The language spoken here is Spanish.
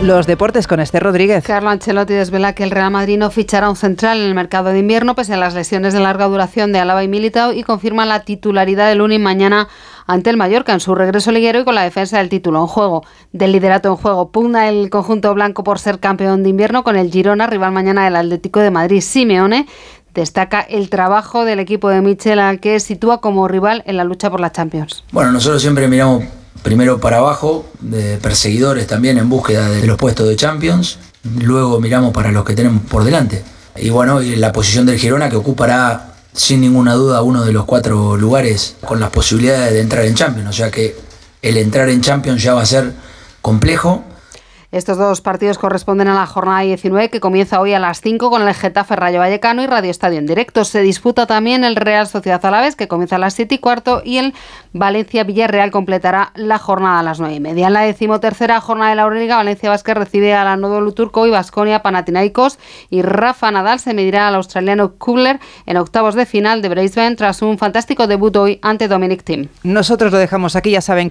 Los deportes con Esther Rodríguez. Carlo Ancelotti desvela que el Real Madrid no fichará un central en el mercado de invierno pese a las lesiones de larga duración de Alaba y Militao y confirma la titularidad de Lunin mañana ante el Mallorca en su regreso liguero y con la defensa del título en juego. Del liderato en juego, pugna el conjunto blanco por ser campeón de invierno con el Girona, rival mañana del Atlético de Madrid. Simeone destaca el trabajo del equipo de Michel al que sitúa como rival en la lucha por la Champions. Bueno, nosotros siempre miramos primero para abajo, de perseguidores también en búsqueda de los puestos de Champions, luego miramos para los que tenemos por delante. Y bueno, la posición del Girona que ocupará sin ninguna duda uno de los cuatro lugares con las posibilidades de entrar en Champions, o sea que el entrar en Champions ya va a ser complejo estos dos partidos corresponden a la jornada 19 que comienza hoy a las 5 con el Getafe Rayo Vallecano y Radio Estadio en directo. Se disputa también el Real Sociedad Alaves que comienza a las 7 y cuarto y el Valencia Villarreal completará la jornada a las 9 y media. En la decimotercera jornada de la Euroliga, Valencia Vázquez recibe a la Nodo Turco y Vasconia Panathinaikos y Rafa Nadal se medirá al australiano Kubler en octavos de final de Brisbane tras un fantástico debut hoy ante Dominic Thiem. Nosotros lo dejamos aquí, ya saben